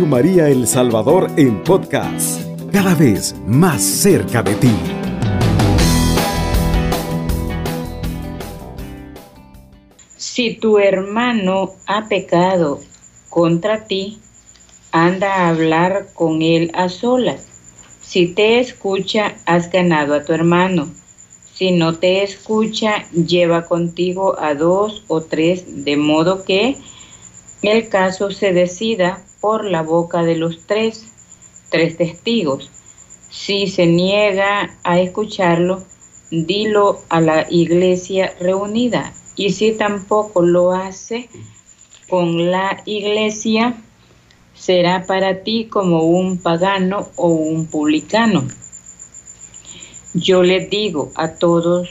María El Salvador en podcast, cada vez más cerca de ti. Si tu hermano ha pecado contra ti, anda a hablar con él a solas. Si te escucha, has ganado a tu hermano. Si no te escucha, lleva contigo a dos o tres, de modo que el caso se decida por la boca de los tres, tres testigos. Si se niega a escucharlo, dilo a la iglesia reunida. Y si tampoco lo hace con la iglesia, será para ti como un pagano o un publicano. Yo les digo a todos,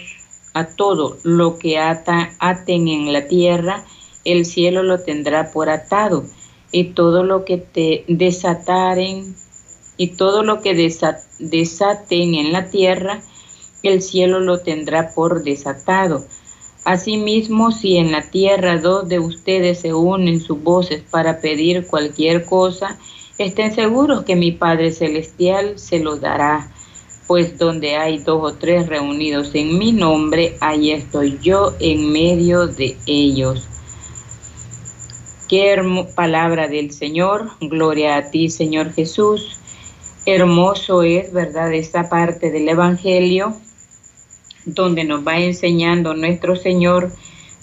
a todo lo que ata, aten en la tierra, el cielo lo tendrá por atado y todo lo que te desataren y todo lo que desaten en la tierra, el cielo lo tendrá por desatado. Asimismo, si en la tierra dos de ustedes se unen sus voces para pedir cualquier cosa, estén seguros que mi Padre Celestial se lo dará. Pues donde hay dos o tres reunidos en mi nombre, ahí estoy yo en medio de ellos. Qué palabra del Señor. Gloria a ti, Señor Jesús. Hermoso es, ¿verdad?, esta parte del Evangelio donde nos va enseñando nuestro Señor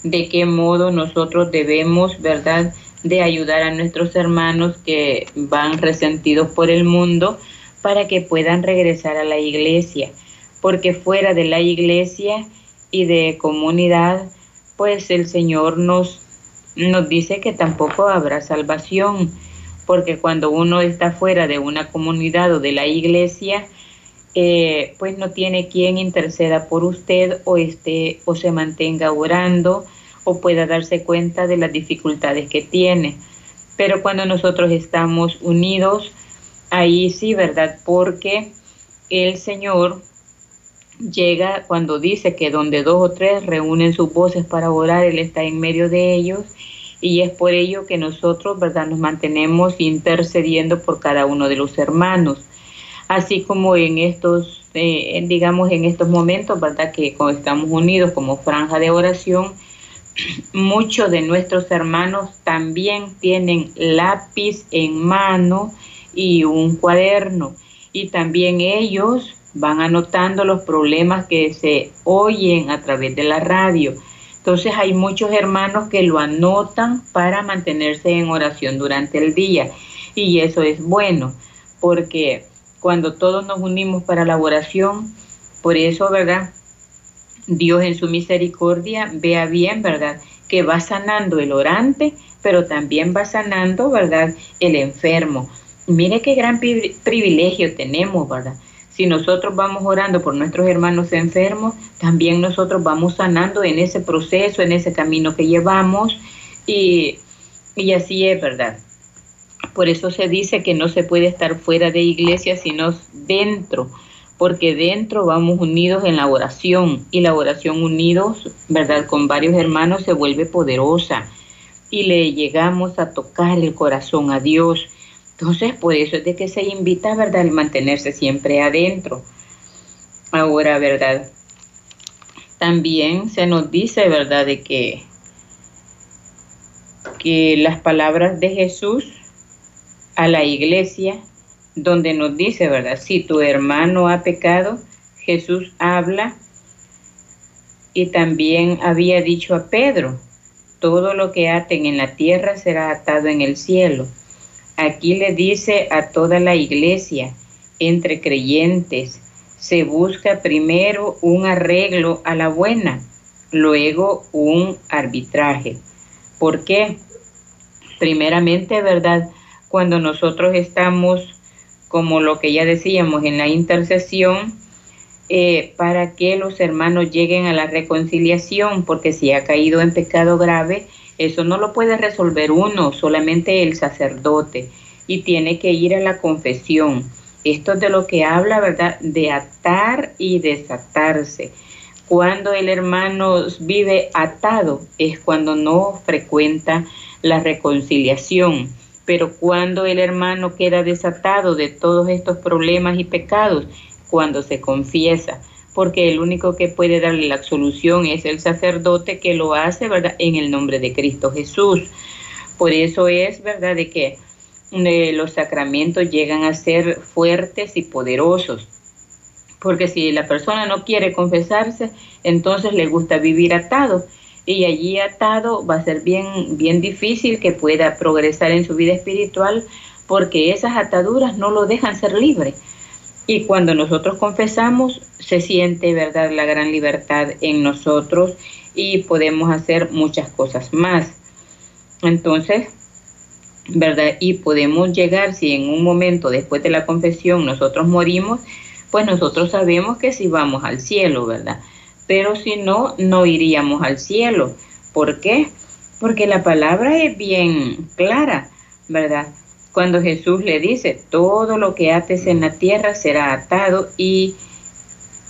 de qué modo nosotros debemos, ¿verdad?, de ayudar a nuestros hermanos que van resentidos por el mundo para que puedan regresar a la iglesia, porque fuera de la iglesia y de comunidad, pues el Señor nos nos dice que tampoco habrá salvación, porque cuando uno está fuera de una comunidad o de la iglesia, eh, pues no tiene quien interceda por usted o, esté, o se mantenga orando o pueda darse cuenta de las dificultades que tiene. Pero cuando nosotros estamos unidos, ahí sí, ¿verdad? Porque el Señor llega cuando dice que donde dos o tres reúnen sus voces para orar, Él está en medio de ellos y es por ello que nosotros, ¿verdad?, nos mantenemos intercediendo por cada uno de los hermanos. Así como en estos, eh, digamos, en estos momentos, ¿verdad?, que estamos unidos como franja de oración, muchos de nuestros hermanos también tienen lápiz en mano y un cuaderno. Y también ellos van anotando los problemas que se oyen a través de la radio. Entonces hay muchos hermanos que lo anotan para mantenerse en oración durante el día y eso es bueno porque cuando todos nos unimos para la oración, por eso, ¿verdad? Dios en su misericordia vea bien, ¿verdad? Que va sanando el orante, pero también va sanando, ¿verdad? El enfermo. Mire qué gran privilegio tenemos, ¿verdad? Si nosotros vamos orando por nuestros hermanos enfermos, también nosotros vamos sanando en ese proceso, en ese camino que llevamos y, y así es, ¿verdad? Por eso se dice que no se puede estar fuera de iglesia, sino dentro, porque dentro vamos unidos en la oración y la oración unidos, ¿verdad? Con varios hermanos se vuelve poderosa y le llegamos a tocar el corazón a Dios entonces, por eso es de que se invita, ¿verdad?, el mantenerse siempre adentro. Ahora, ¿verdad? También se nos dice, ¿verdad?, de que, que las palabras de Jesús a la iglesia, donde nos dice, ¿verdad?, si tu hermano ha pecado, Jesús habla y también había dicho a Pedro, todo lo que aten en la tierra será atado en el cielo Aquí le dice a toda la iglesia, entre creyentes, se busca primero un arreglo a la buena, luego un arbitraje. ¿Por qué? Primeramente, ¿verdad? Cuando nosotros estamos, como lo que ya decíamos, en la intercesión, eh, para que los hermanos lleguen a la reconciliación, porque si ha caído en pecado grave, eso no lo puede resolver uno, solamente el sacerdote, y tiene que ir a la confesión. Esto es de lo que habla, ¿verdad? De atar y desatarse. Cuando el hermano vive atado es cuando no frecuenta la reconciliación. Pero cuando el hermano queda desatado de todos estos problemas y pecados, cuando se confiesa, porque el único que puede darle la absolución es el sacerdote que lo hace, ¿verdad? En el nombre de Cristo Jesús. Por eso es, ¿verdad? De que eh, los sacramentos llegan a ser fuertes y poderosos. Porque si la persona no quiere confesarse, entonces le gusta vivir atado. Y allí atado va a ser bien, bien difícil que pueda progresar en su vida espiritual porque esas ataduras no lo dejan ser libre. Y cuando nosotros confesamos, se siente, ¿verdad?, la gran libertad en nosotros y podemos hacer muchas cosas más. Entonces, ¿verdad? Y podemos llegar, si en un momento después de la confesión nosotros morimos, pues nosotros sabemos que si vamos al cielo, ¿verdad? Pero si no, no iríamos al cielo. ¿Por qué? Porque la palabra es bien clara, ¿verdad? Cuando Jesús le dice, todo lo que ates en la tierra será atado y,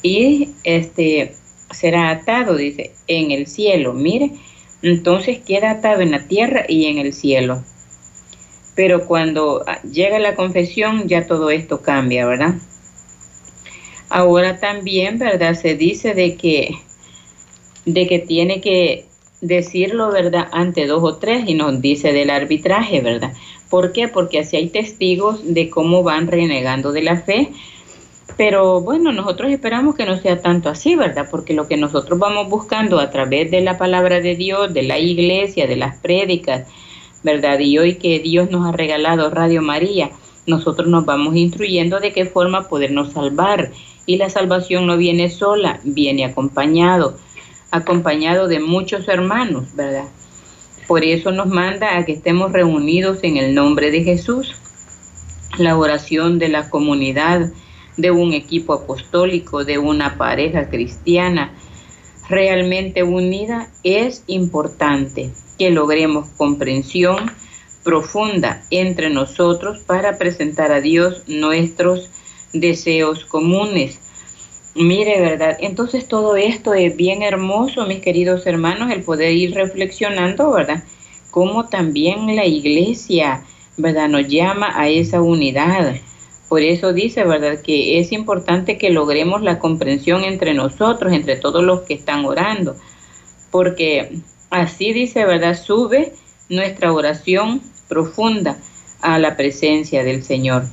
y este, será atado, dice, en el cielo. Mire, entonces queda atado en la tierra y en el cielo. Pero cuando llega la confesión ya todo esto cambia, ¿verdad? Ahora también, ¿verdad? Se dice de que, de que tiene que decirlo, ¿verdad? Ante dos o tres y nos dice del arbitraje, ¿verdad? ¿Por qué? Porque así hay testigos de cómo van renegando de la fe. Pero bueno, nosotros esperamos que no sea tanto así, ¿verdad? Porque lo que nosotros vamos buscando a través de la palabra de Dios, de la iglesia, de las prédicas, ¿verdad? Y hoy que Dios nos ha regalado Radio María, nosotros nos vamos instruyendo de qué forma podernos salvar. Y la salvación no viene sola, viene acompañado, acompañado de muchos hermanos, ¿verdad? Por eso nos manda a que estemos reunidos en el nombre de Jesús. La oración de la comunidad, de un equipo apostólico, de una pareja cristiana realmente unida, es importante que logremos comprensión profunda entre nosotros para presentar a Dios nuestros deseos comunes. Mire, ¿verdad? Entonces todo esto es bien hermoso, mis queridos hermanos, el poder ir reflexionando, ¿verdad? Cómo también la iglesia, ¿verdad? Nos llama a esa unidad. Por eso dice, ¿verdad? Que es importante que logremos la comprensión entre nosotros, entre todos los que están orando. Porque así dice, ¿verdad? Sube nuestra oración profunda a la presencia del Señor.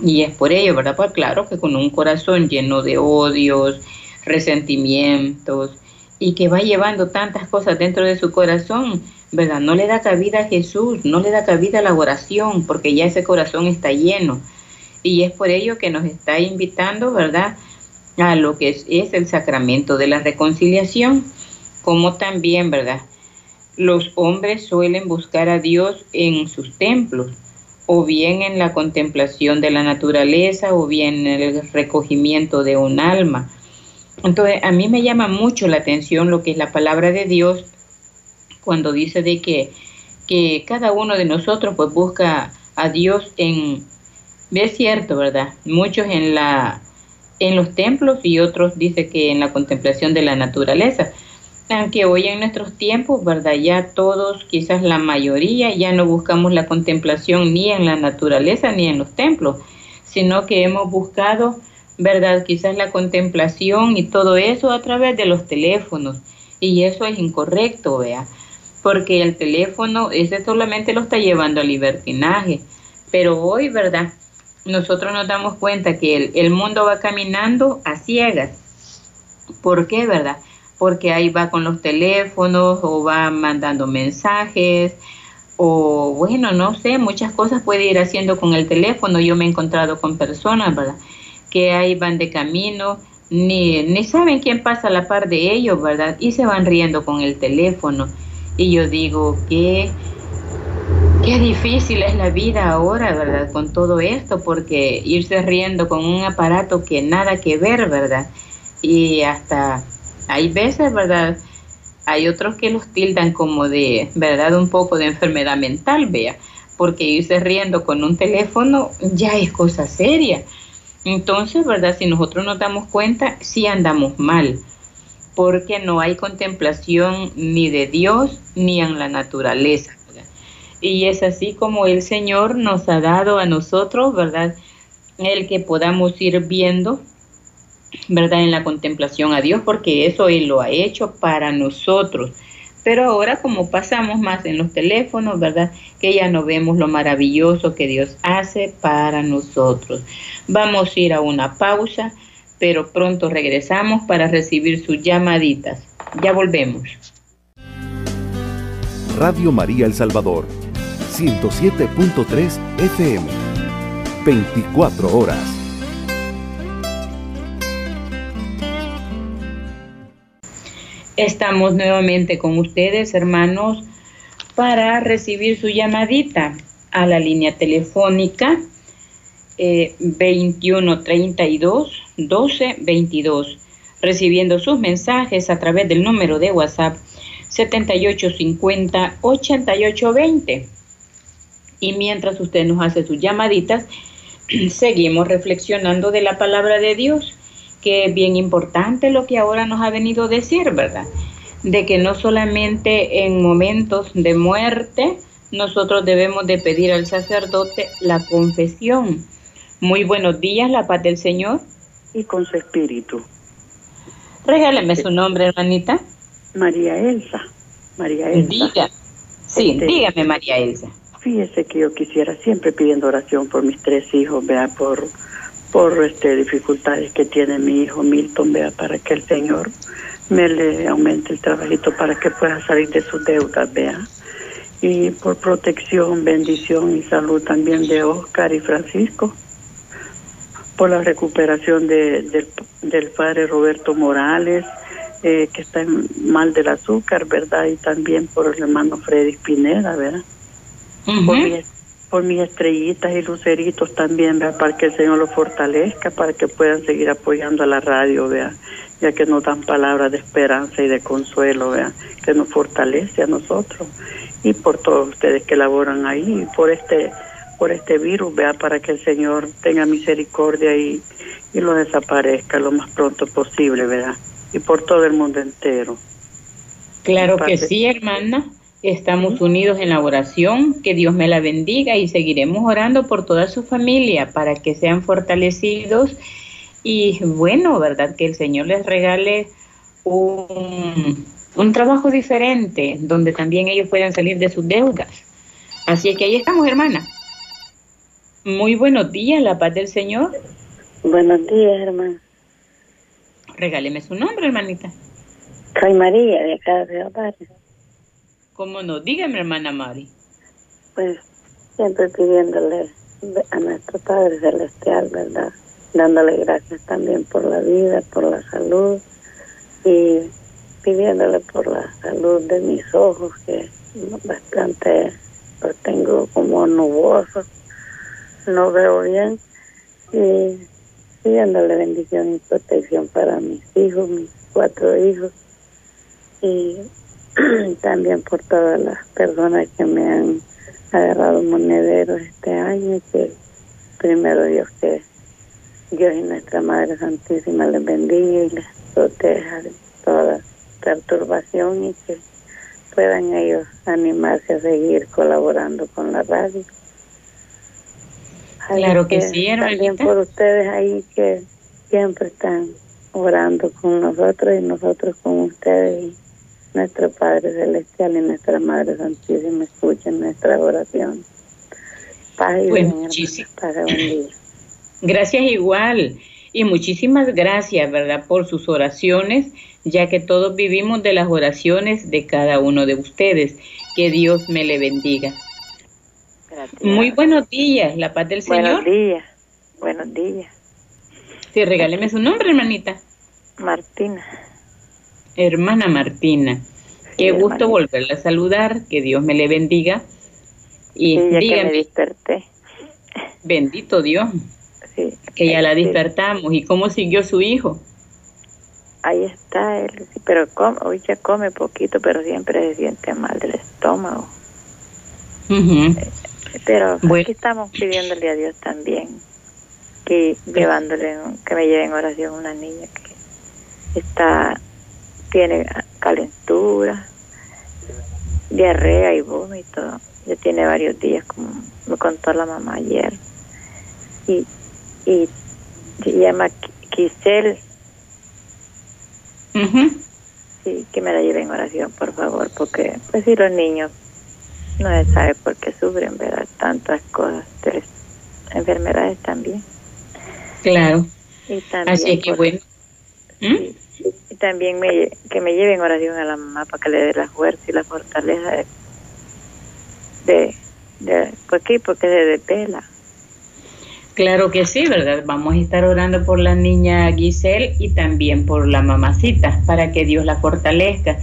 Y es por ello, ¿verdad? Pues claro que con un corazón lleno de odios, resentimientos y que va llevando tantas cosas dentro de su corazón, ¿verdad? No le da cabida a Jesús, no le da cabida a la oración, porque ya ese corazón está lleno. Y es por ello que nos está invitando, ¿verdad? A lo que es, es el sacramento de la reconciliación, como también, ¿verdad? Los hombres suelen buscar a Dios en sus templos, o bien en la contemplación de la naturaleza o bien en el recogimiento de un alma. Entonces, a mí me llama mucho la atención lo que es la palabra de Dios cuando dice de que, que cada uno de nosotros pues busca a Dios en, es cierto, ¿verdad? Muchos en la en los templos y otros dice que en la contemplación de la naturaleza aunque hoy en nuestros tiempos, ¿verdad? Ya todos, quizás la mayoría, ya no buscamos la contemplación ni en la naturaleza ni en los templos, sino que hemos buscado, ¿verdad? Quizás la contemplación y todo eso a través de los teléfonos. Y eso es incorrecto, vea, porque el teléfono ese solamente lo está llevando al libertinaje. Pero hoy, ¿verdad? Nosotros nos damos cuenta que el, mundo va caminando a ciegas. ¿Por qué, verdad? Porque ahí va con los teléfonos o va mandando mensajes o bueno, no sé, muchas cosas puede ir haciendo con el teléfono. Yo me he encontrado con personas, ¿verdad? Que ahí van de camino, ni, ni saben quién pasa a la par de ellos, ¿verdad? Y se van riendo con el teléfono. Y yo digo que qué difícil es la vida ahora, ¿verdad? Con todo esto, porque irse riendo con un aparato que nada que ver, ¿verdad? Y hasta hay veces, ¿verdad? Hay otros que los tildan como de, ¿verdad? Un poco de enfermedad mental, vea, porque irse riendo con un teléfono ya es cosa seria. Entonces, ¿verdad? Si nosotros nos damos cuenta, sí andamos mal, porque no hay contemplación ni de Dios ni en la naturaleza. Y es así como el Señor nos ha dado a nosotros, ¿verdad? El que podamos ir viendo, ¿verdad? En la contemplación a Dios, porque eso Él lo ha hecho para nosotros. Pero ahora como pasamos más en los teléfonos, ¿verdad? Que ya no vemos lo maravilloso que Dios hace para nosotros. Vamos a ir a una pausa, pero pronto regresamos para recibir sus llamaditas. Ya volvemos. Radio María El Salvador, 107.3 FM, 24 horas. Estamos nuevamente con ustedes, hermanos, para recibir su llamadita a la línea telefónica eh, 2132 1222, recibiendo sus mensajes a través del número de WhatsApp 7850 8820. Y mientras usted nos hace sus llamaditas, seguimos reflexionando de la palabra de Dios que es bien importante lo que ahora nos ha venido a decir, ¿verdad? De que no solamente en momentos de muerte nosotros debemos de pedir al sacerdote la confesión. Muy buenos días, la paz del Señor. Y con su espíritu. Regáleme su nombre, hermanita. María Elsa. María Elsa. Diga. Sí, Este- dígame, María Elsa. Fíjese que yo quisiera siempre pidiendo oración por mis tres hijos, vea, por, por este, dificultades que tiene mi hijo Milton, vea, para que el Señor me le aumente el trabajito para que pueda salir de sus deudas, vea. Y por protección, bendición y salud también de Oscar y Francisco. Por la recuperación de- del, del padre Roberto Morales, eh, que está en- mal del azúcar, ¿verdad? Y también por el hermano Freddy Pineda, ¿verdad? por, Ujú. Por mis estrellitas y luceritos también, para que el Señor los fortalezca, para que puedan seguir apoyando a la radio, vea, ya que nos dan palabras de esperanza y de consuelo, que nos fortalece a nosotros y por todos ustedes que laboran ahí, por este por este virus, vea, para que el Señor tenga misericordia y, y lo desaparezca lo más pronto posible, ¿verdad? Y por todo el mundo entero. Claro que sí, hermana. Estamos unidos en la oración. Que Dios me la bendiga y seguiremos orando por toda su familia para que sean fortalecidos. Y bueno, ¿verdad? Que el Señor les regale un, un trabajo diferente donde también ellos puedan salir de sus deudas. Así es que ahí estamos, hermana. Muy buenos días, la paz del Señor. Buenos días, hermano. Regáleme su nombre, hermanita. Soy María, de acá de Barrio. ¿Cómo no? Dígame, hermana Mari. Pues siempre pidiéndole a nuestro Padre Celestial, ¿verdad? Dándole gracias también por la vida, por la salud y pidiéndole por la salud de mis ojos, que bastante los tengo como nubosos, no veo bien, y pidiéndole bendición y protección para mis hijos, mis cuatro hijos, y también por todas las personas que me han agarrado monederos este año, que primero Dios que Dios y nuestra Madre Santísima les bendiga y les proteja de toda perturbación y que puedan ellos animarse a seguir colaborando con la radio. Así Claro que sí, También por ustedes ahí que siempre están orando con nosotros y nosotros con ustedes y nuestro Padre Celestial y nuestra Madre Santísima escuchen nuestra oración. Paz y Pues y buen día. Gracias igual. Y muchísimas gracias, ¿verdad? Por sus oraciones, ya que todos vivimos de las oraciones de cada uno de ustedes. Que Dios me le bendiga. Gracias. Muy buenos días, la paz del Buenos Señor. días. Buenos días. Sí, regáleme su nombre, hermanita. Martina. Hermana Martina. Qué Sí, gusto volverla a saludar. Que Dios me le bendiga. Y Sí, ya que me desperté. bendito Dios, Sí. que ya la Sí. despertamos. ¿Y cómo siguió su hijo? Ahí está él, pero come, hoy ya come poquito, pero siempre se siente mal del estómago. Pero Bueno. aquí estamos pidiéndole a Dios también que llevándole, que me lleve en oración una niña que está, tiene calentura diarrea y vómito. Ya tiene varios días, como me contó la mamá ayer. Y, y se llama Giselle. Sí, que me la lleven en oración, por favor, porque pues si los niños no se sabe por qué sufren, ¿verdad? Tantas cosas, enfermedades también. Claro. Así que bueno. ¿Mm? y también me, que me lleven oración a la mamá para que le dé la fuerza y la fortaleza de, de, de ¿por qué? Porque se despela. Claro que sí, ¿verdad? Vamos a estar orando por la niña Giselle y también por la mamacita para que Dios la fortalezca.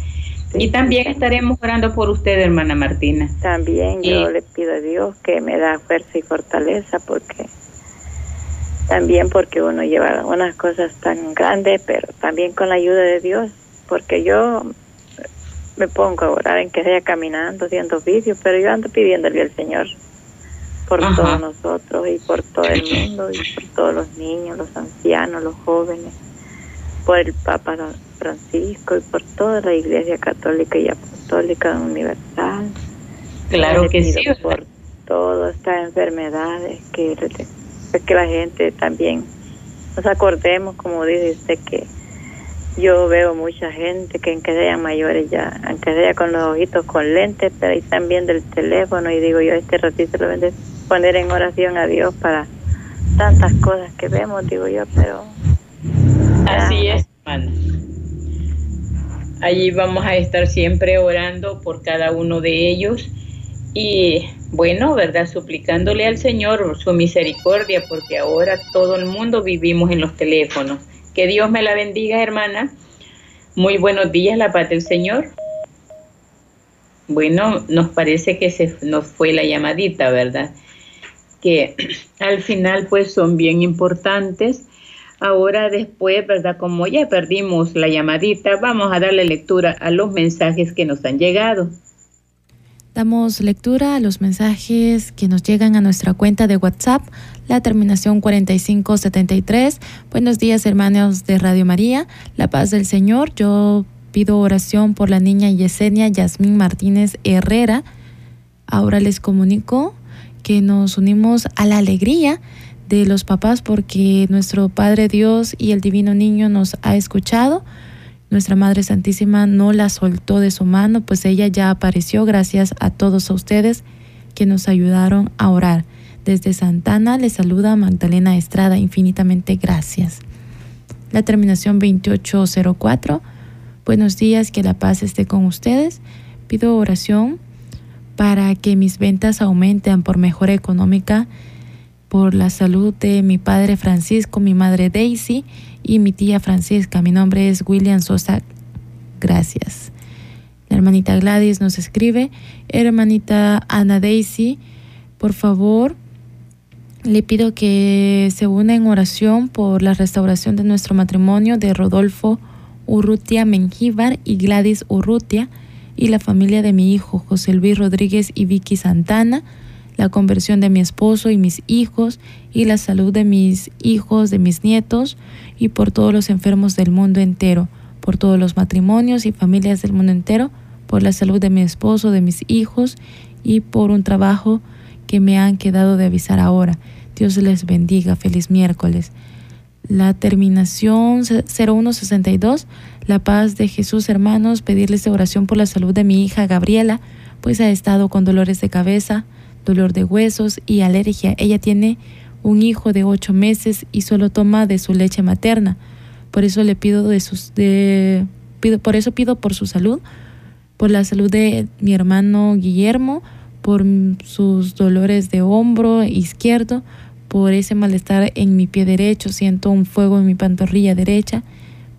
y también estaremos orando por usted, hermana Martina. También yo le pido a Dios que me da fuerza y fortaleza porque también porque uno lleva unas cosas tan grandes, pero también con la ayuda de Dios, porque yo me pongo a orar en que sea caminando, haciendo vídeos, pero yo ando pidiéndole al Señor por todos nosotros y por todo el mundo y por todos los niños, los ancianos, los jóvenes, por el Papa Francisco y por toda la Iglesia Católica y Apostólica Universal. Claro que sí. Por todas estas enfermedades que que la gente también nos acordemos, como dice usted, que yo veo mucha gente que aunque sean mayores ya, aunque sea con los ojitos con lentes, pero ahí están viendo el teléfono y digo yo, este ratito lo voy a poner en oración a Dios para tantas cosas que vemos, digo yo, pero... Así es, hermana. Allí vamos a estar siempre orando por cada uno de ellos y bueno, ¿verdad? Suplicándole al Señor su misericordia, porque ahora todo el mundo vivimos en los teléfonos. Que Dios me la bendiga, hermana. Muy buenos días, la paz del Señor. Bueno, nos parece que se nos fue la llamadita, ¿verdad? Que al final pues son bien importantes. Ahora después, ¿verdad? Como ya perdimos la llamadita, vamos a darle lectura a los mensajes que nos han llegado. Damos lectura a los mensajes que nos llegan a nuestra cuenta de WhatsApp, la terminación 4573. Buenos días, hermanos de Radio María. La paz del Señor. Yo pido oración por la niña Yesenia Yasmín Martínez Herrera. Ahora les comunico que nos unimos a la alegría de los papás porque nuestro Padre Dios y el Divino Niño nos ha escuchado nuestra Madre Santísima no la soltó de su mano, pues ella ya apareció gracias a todos ustedes que nos ayudaron a orar. Desde Santana le saluda Magdalena Estrada, infinitamente gracias. La terminación 2804. Buenos días, que la paz esté con ustedes. Pido oración para que mis ventas aumenten por mejora económica, por la salud de mi padre Francisco, mi madre Daisy y mi tía Francisca. Mi nombre es William Sosa. Gracias. La hermanita Gladys nos escribe, hermanita Ana Daisy, por favor, le pido que se una en oración por la restauración de nuestro matrimonio de Rodolfo Urrutia Mengíbar y Gladys Urrutia y la familia de mi hijo José Luis Rodríguez y Vicky Santana la conversión de mi esposo y mis hijos y la salud de mis hijos, de mis nietos y por todos los enfermos del mundo entero, por todos los matrimonios y familias del mundo entero, por la salud de mi esposo, de mis hijos y por un trabajo que me han quedado de avisar ahora. Dios les bendiga. Feliz miércoles. La terminación 0162, la paz de Jesús, hermanos, pedirles oración por la salud de mi hija Gabriela, pues ha estado con dolores de cabeza, dolor de huesos y alergia. Ella tiene un hijo de ocho meses y solo toma de su leche materna. Por eso le pido de sus de pido, por eso pido por su salud, por la salud de mi hermano Guillermo, por sus dolores de hombro izquierdo, por ese malestar en mi pie derecho, siento un fuego en mi pantorrilla derecha.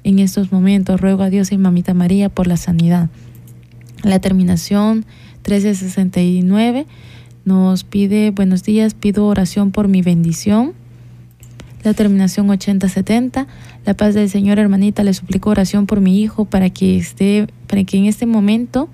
En estos momentos ruego a Dios y Mamita María por la sanidad. La terminación 1369 nos pide, buenos días, pido oración por mi bendición. La terminación 8070, la paz del Señor, hermanita, le suplico oración por mi hijo para que esté, para que en este momento,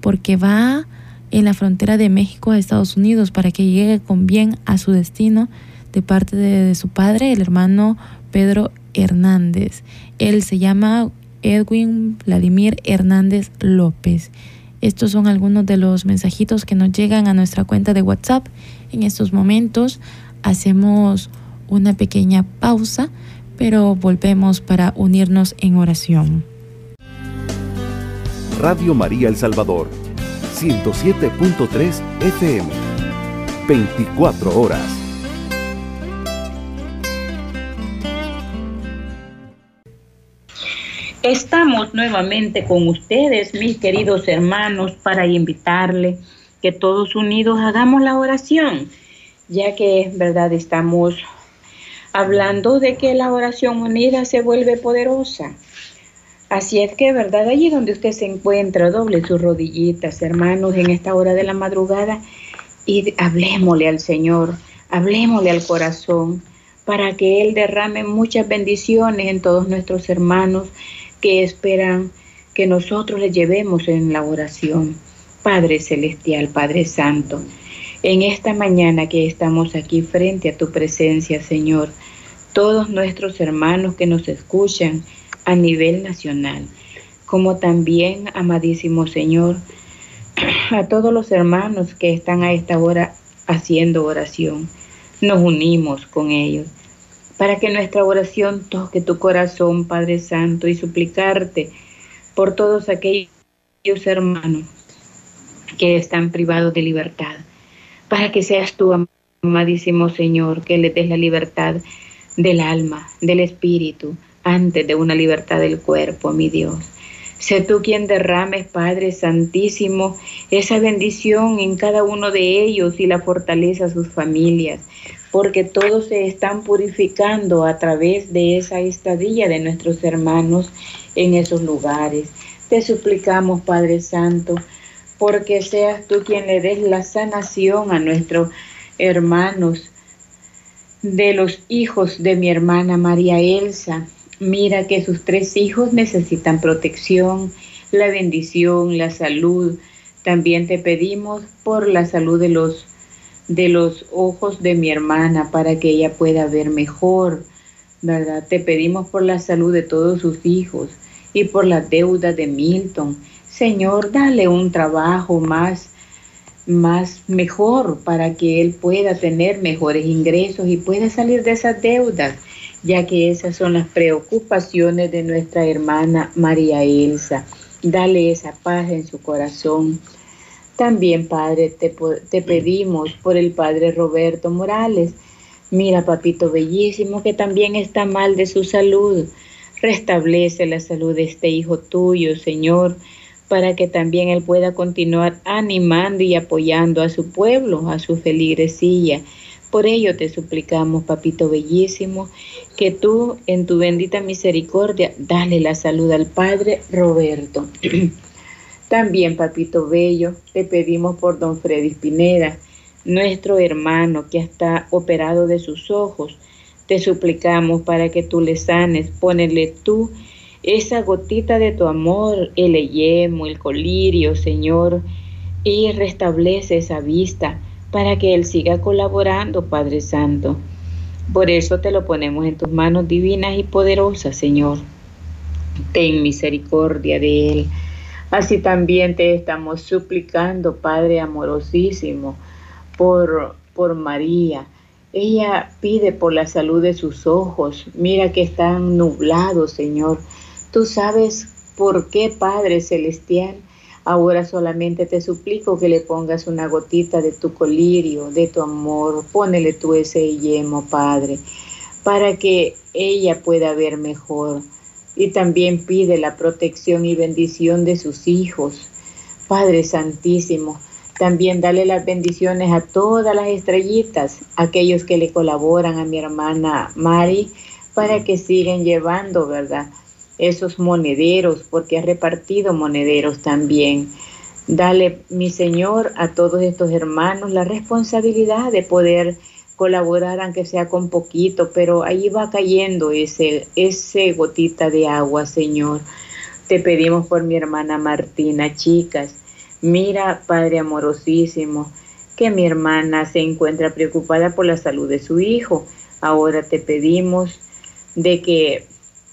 porque va en la frontera de México a Estados Unidos, para que llegue con bien a su destino de parte de, de su padre, el hermano Pedro Hernández. Él se llama Edwin Vladimir Hernández López. Estos son algunos de los mensajitos que nos llegan a nuestra cuenta de WhatsApp. En estos momentos hacemos una pequeña pausa, pero volvemos para unirnos en oración. Radio María El Salvador, 107.3 FM, 24 horas. Estamos nuevamente con ustedes, mis queridos hermanos, para invitarle que todos unidos hagamos la oración, ya que, verdad, estamos hablando de que la oración unida se vuelve poderosa. Así es que, ¿verdad? Allí donde usted se encuentra, doble sus rodillitas, hermanos, en esta hora de la madrugada y hablemosle al Señor, hablemosle al corazón para que Él derrame muchas bendiciones en todos nuestros hermanos que esperan que nosotros le llevemos en la oración. Padre Celestial, Padre Santo, en esta mañana que estamos aquí frente a tu presencia, Señor, todos nuestros hermanos que nos escuchan, a nivel nacional, como también, amadísimo Señor, a todos los hermanos que están a esta hora haciendo oración. Nos unimos con ellos para que nuestra oración toque tu corazón, Padre Santo, y suplicarte por todos aquellos hermanos que están privados de libertad, para que seas tú, amadísimo Señor, que le des la libertad del alma, del espíritu, antes de una libertad del cuerpo, mi Dios. Sé tú quien derrames, Padre Santísimo, esa bendición en cada uno de ellos y la fortaleza a sus familias, porque todos se están purificando a través de esa estadía de nuestros hermanos en esos lugares. Te suplicamos, Padre Santo, porque seas tú quien le des la sanación a nuestros hermanos de los hijos de mi hermana María Elsa, Mira que sus tres hijos necesitan protección, la bendición, la salud. También te pedimos por la salud de los de los ojos de mi hermana para que ella pueda ver mejor, ¿verdad? Te pedimos por la salud de todos sus hijos y por la deuda de Milton. Señor, dale un trabajo más más mejor para que él pueda tener mejores ingresos y pueda salir de esas deudas ya que esas son las preocupaciones de nuestra hermana María Elsa. Dale esa paz en su corazón. También, Padre, te, te pedimos por el Padre Roberto Morales. Mira, papito bellísimo, que también está mal de su salud. Restablece la salud de este hijo tuyo, Señor, para que también él pueda continuar animando y apoyando a su pueblo, a su feligresía por ello te suplicamos, papito bellísimo, que tú en tu bendita misericordia dale la salud al Padre Roberto. También, papito bello, te pedimos por don Freddy Pineda, nuestro hermano que está operado de sus ojos. Te suplicamos para que tú le sanes, ponele tú esa gotita de tu amor, el yemo, el colirio, Señor, y restablece esa vista para que Él siga colaborando, Padre Santo. Por eso te lo ponemos en tus manos divinas y poderosas, Señor. Ten misericordia de Él. Así también te estamos suplicando, Padre amorosísimo, por, por María. Ella pide por la salud de sus ojos. Mira que están nublados, Señor. Tú sabes por qué, Padre Celestial Ahora solamente te suplico que le pongas una gotita de tu colirio, de tu amor. Pónele tú ese yemo, Padre, para que ella pueda ver mejor. Y también pide la protección y bendición de sus hijos. Padre Santísimo, también dale las bendiciones a todas las estrellitas, aquellos que le colaboran a mi hermana Mari, para que sigan llevando, ¿verdad? esos monederos, porque has repartido monederos también. Dale, mi Señor, a todos estos hermanos la responsabilidad de poder colaborar, aunque sea con poquito, pero ahí va cayendo ese, ese gotita de agua, Señor. Te pedimos por mi hermana Martina, chicas. Mira, Padre amorosísimo, que mi hermana se encuentra preocupada por la salud de su hijo. Ahora te pedimos de que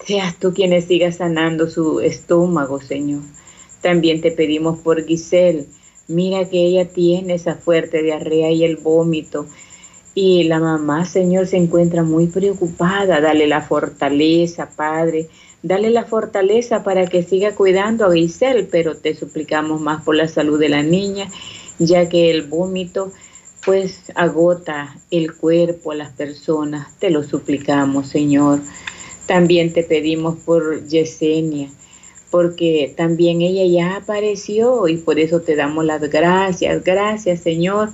Seas tú quien siga sanando su estómago, Señor. También te pedimos por Giselle. Mira que ella tiene esa fuerte diarrea y el vómito. Y la mamá, Señor, se encuentra muy preocupada. Dale la fortaleza, Padre. Dale la fortaleza para que siga cuidando a Giselle, pero te suplicamos más por la salud de la niña, ya que el vómito pues agota el cuerpo a las personas. Te lo suplicamos, Señor. También te pedimos por Yesenia, porque también ella ya apareció y por eso te damos las gracias. Gracias, Señor,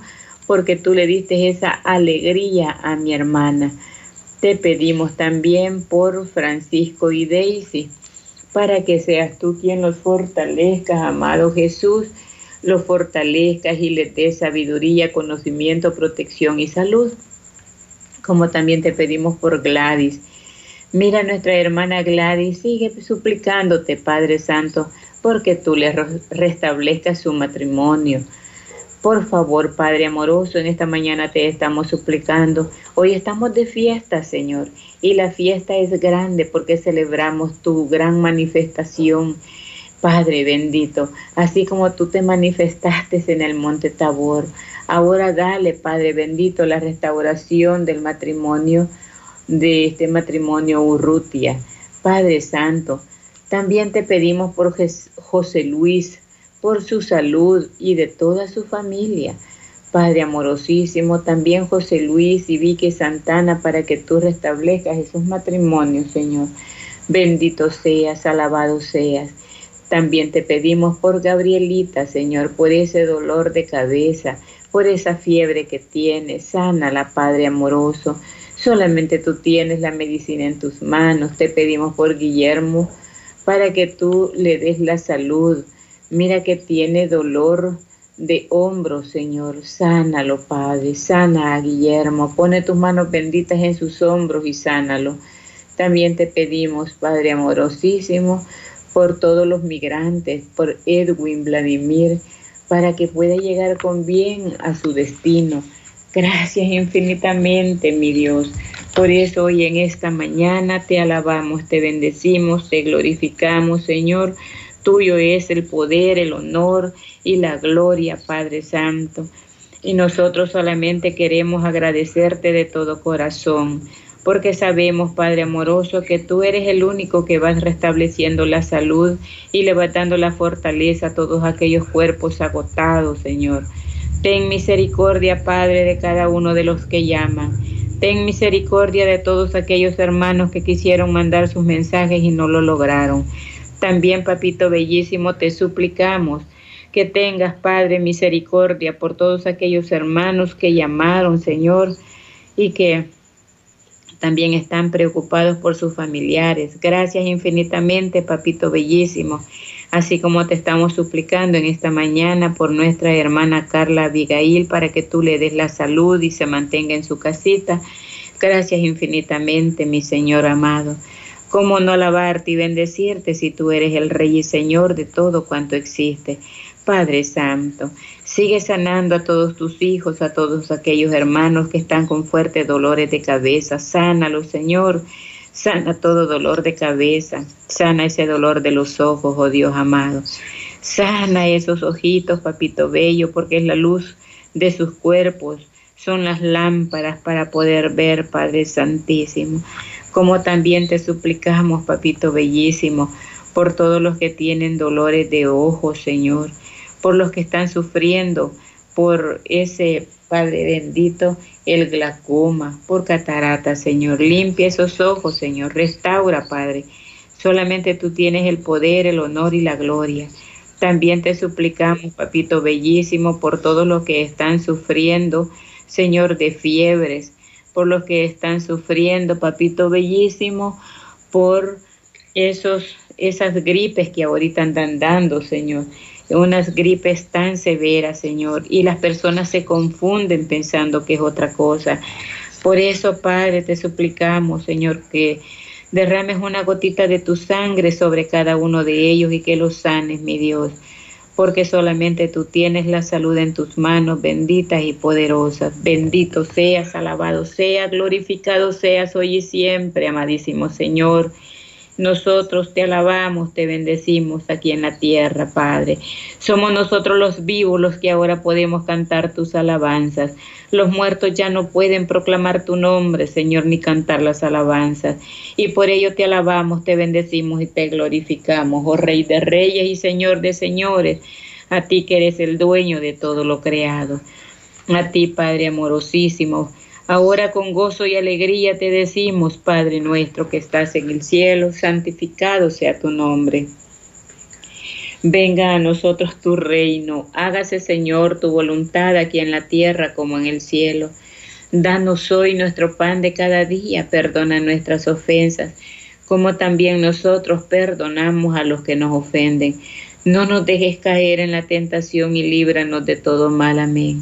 porque tú le diste esa alegría a mi hermana. Te pedimos también por Francisco y Daisy, para que seas tú quien los fortalezcas, amado Jesús, los fortalezcas y les des sabiduría, conocimiento, protección y salud. Como también te pedimos por Gladys. Mira nuestra hermana Gladys, sigue suplicándote, Padre Santo, porque tú le restablezcas su matrimonio por favor, Padre amoroso, en esta mañana te estamos suplicando. Hoy estamos de fiesta, Señor, y la fiesta es grande porque celebramos tu gran manifestación. Padre bendito, así como tú te manifestaste en el monte Tabor, ahora dale, Padre bendito, la restauración del matrimonio, de este matrimonio Urrutia. Padre Santo, también te pedimos por José Luis, por su salud y de toda su familia. Padre amorosísimo, también José Luis y Vicky Santana, para que tú restablezcas esos matrimonios, Señor. Bendito seas, alabado seas. También te pedimos por Gabrielita, Señor, por ese dolor de cabeza, por esa fiebre que tiene. la Padre amoroso. Solamente tú tienes la medicina en tus manos. Te pedimos por Guillermo, para que tú le des la salud Mira que tiene dolor de hombro, Señor. Sánalo, Padre. Sana a Guillermo. Pone tus manos benditas en sus hombros y sánalo. También te pedimos, Padre amorosísimo, por todos los migrantes, por Edwin Vladimir, para que pueda llegar con bien a su destino. Gracias infinitamente, mi Dios. Por eso hoy en esta mañana te alabamos, te bendecimos, te glorificamos, Señor Tuyo es el poder, el honor y la gloria, Padre Santo. Y nosotros solamente queremos agradecerte de todo corazón, porque sabemos, Padre amoroso, que tú eres el único que vas restableciendo la salud y levantando la fortaleza a todos aquellos cuerpos agotados, Señor. Ten misericordia, Padre, de cada uno de los que llaman. Ten misericordia de todos aquellos hermanos que quisieron mandar sus mensajes y no lo lograron. También, papito bellísimo, te suplicamos que tengas, Padre, misericordia por todos aquellos hermanos que llamaron, Señor, y que también están preocupados por sus familiares. Gracias infinitamente, papito bellísimo, así como te estamos suplicando en esta mañana por nuestra hermana Carla Abigail para que tú le des la salud y se mantenga en su casita. Gracias infinitamente, mi Señor amado. ¿Cómo no alabarte y bendecirte si tú eres el Rey y Señor de todo cuanto existe? Padre Santo, sigue sanando a todos tus hijos, a todos aquellos hermanos que están con fuertes dolores de cabeza. Sánalos, Señor. Sana todo dolor de cabeza. Sana ese dolor de los ojos, oh Dios amado. Sana esos ojitos, papito bello, porque es la luz de sus cuerpos. Son las lámparas para poder ver, Padre Santísimo como también te suplicamos, papito bellísimo, por todos los que tienen dolores de ojos, Señor, por los que están sufriendo, por ese Padre bendito, el glaucoma, por catarata, Señor. Limpia esos ojos, Señor. Restaura, Padre. Solamente tú tienes el poder, el honor y la gloria. También te suplicamos, papito bellísimo, por todos los que están sufriendo, Señor, de fiebres, por los que están sufriendo, papito bellísimo, por esos, esas gripes que ahorita andan dando, Señor. Unas gripes tan severas, Señor, y las personas se confunden pensando que es otra cosa. Por eso, Padre, te suplicamos, Señor, que derrames una gotita de tu sangre sobre cada uno de ellos y que los sanes, mi Dios porque solamente tú tienes la salud en tus manos, benditas y poderosas. Bendito seas, alabado seas, glorificado seas hoy y siempre, amadísimo Señor. Nosotros te alabamos, te bendecimos aquí en la tierra, Padre. Somos nosotros los vivos los que ahora podemos cantar tus alabanzas. Los muertos ya no pueden proclamar tu nombre, Señor, ni cantar las alabanzas. Y por ello te alabamos, te bendecimos y te glorificamos, oh Rey de Reyes y Señor de Señores, a ti que eres el dueño de todo lo creado. A ti, Padre amorosísimo Ahora con gozo y alegría te decimos, Padre nuestro que estás en el cielo, santificado sea tu nombre. Venga a nosotros tu reino, hágase Señor tu voluntad aquí en la tierra como en el cielo. Danos hoy nuestro pan de cada día, perdona nuestras ofensas, como también nosotros perdonamos a los que nos ofenden. No nos dejes caer en la tentación y líbranos de todo mal. Amén.